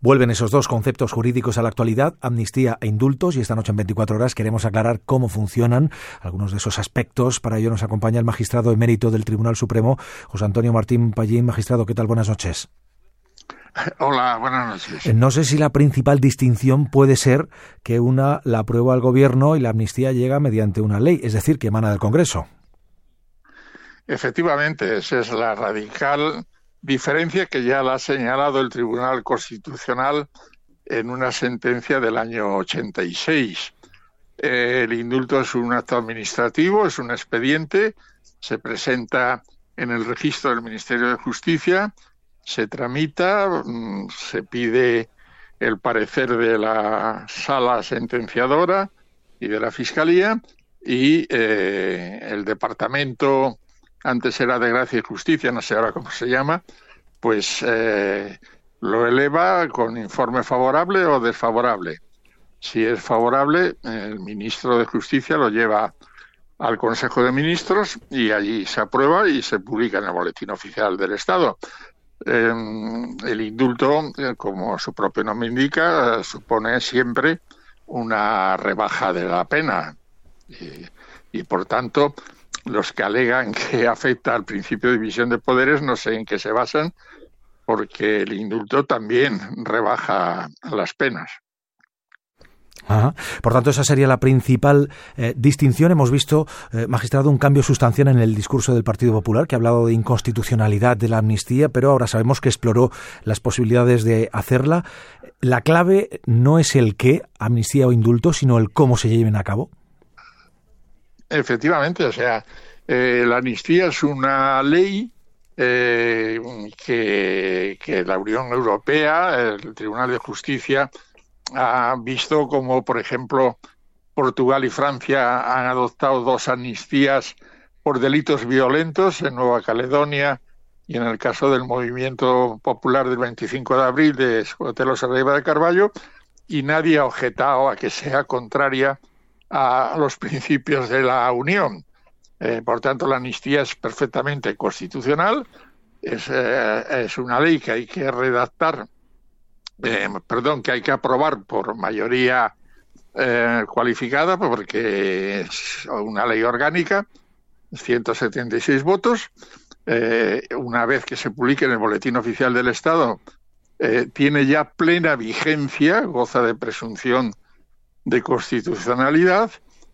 Vuelven esos dos conceptos jurídicos a la actualidad, amnistía e indultos, y esta noche en 24 horas queremos aclarar cómo funcionan algunos de esos aspectos. Para ello nos acompaña el magistrado emérito del Tribunal Supremo, José Antonio Martín Pallín. Magistrado, ¿qué tal? Buenas noches. Hola, buenas noches. Eh, no sé si la principal distinción puede ser que una la aprueba el Gobierno y la amnistía llega mediante una ley, es decir, que emana del Congreso. Efectivamente, esa es la radical diferencia que ya la ha señalado el Tribunal Constitucional en una sentencia del año 86. El indulto es un acto administrativo, es un expediente, se presenta en el registro del Ministerio de Justicia, se tramita, mm, se pide el parecer de la sala sentenciadora y de la Fiscalía y eh, el Departamento antes era de Gracia y Justicia, no sé ahora cómo se llama, pues eh, lo eleva con informe favorable o desfavorable. Si es favorable, el ministro de Justicia lo lleva al Consejo de Ministros y allí se aprueba y se publica en el Boletín Oficial del Estado. Em, el indulto, eh, como su propio nombre indica, supone siempre una rebaja de la pena y por tanto los que alegan que afecta al principio de división de poderes no sé en qué se basan, porque el indulto también rebaja las penas. Por tanto, esa sería la principal eh, distinción. Hemos visto, eh, magistrado, un cambio sustancial en el discurso del Partido Popular, que ha hablado de inconstitucionalidad de la amnistía, pero ahora sabemos que exploró las posibilidades de hacerla. La clave no es el qué, amnistía o indulto, sino el cómo se lleven a cabo. Efectivamente, o sea, eh, la amnistía es una ley eh, que, la Unión Europea, el Tribunal de Justicia, ha visto como, por ejemplo, Portugal y Francia han adoptado dos amnistías por delitos violentos en Nueva Caledonia y en el caso del movimiento popular del 25 de abril de Sotelo Arriba de Carballo, y nadie ha objetado a que sea contraria a los principios de la Unión. Eh, por tanto, la amnistía es perfectamente constitucional, es, eh, es una ley que hay que redactar, eh, perdón, que hay que aprobar por mayoría cualificada, porque es una ley orgánica, 176 votos. una vez que se publique en el Boletín Oficial del Estado, tiene ya plena vigencia, goza de presunción de constitucionalidad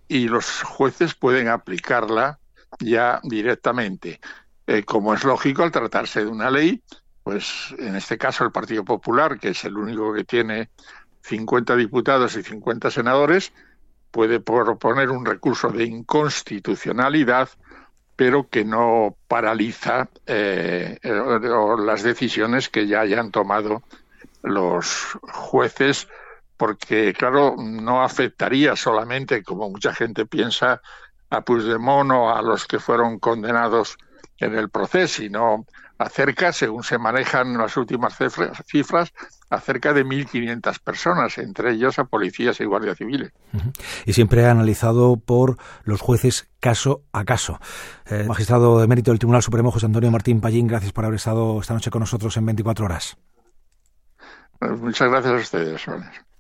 y los jueces pueden aplicarla ya directamente. Eh, como es lógico, al tratarse de una ley, pues en este caso el Partido Popular, que es el único que tiene 50 diputados y 50 senadores, puede proponer un recurso de inconstitucionalidad, pero que no paraliza eh, las decisiones que ya hayan tomado los jueces porque, claro, no afectaría solamente, como mucha gente piensa, a Puigdemont o a los que fueron condenados en el proceso, sino acerca, según se manejan las últimas cifras, acerca de 1.500 personas, entre ellos a policías y guardias civiles. Y siempre analizado por los jueces caso a caso. Eh, magistrado de mérito del Tribunal Supremo, José Antonio Martín Pallín, gracias por haber estado esta noche con nosotros en 24 horas. Muchas gracias a ustedes.